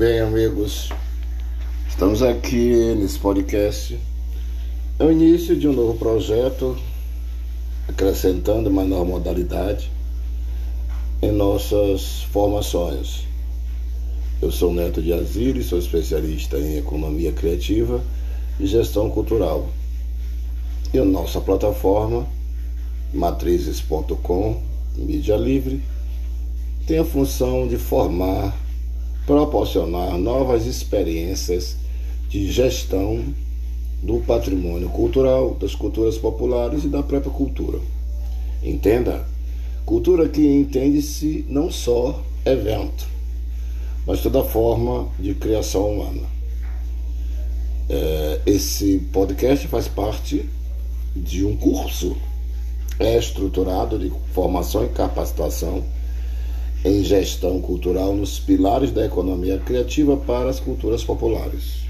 Bem, amigos, estamos aqui nesse podcast. É o início de um novo projeto, acrescentando uma nova modalidade em nossas formações. Eu sou Neto de Aziri, sou especialista em economia criativa e gestão cultural. E a nossa plataforma, matrizes.com, mídia livre, tem a função de formar proporcionar novas experiências de gestão do patrimônio cultural, das culturas populares e da própria cultura. Entenda, cultura que entende-se não só evento, mas toda forma de criação humana. É, esse podcast faz parte de um curso estruturado de formação e capacitação em gestão cultural nos pilares da economia criativa para as culturas populares.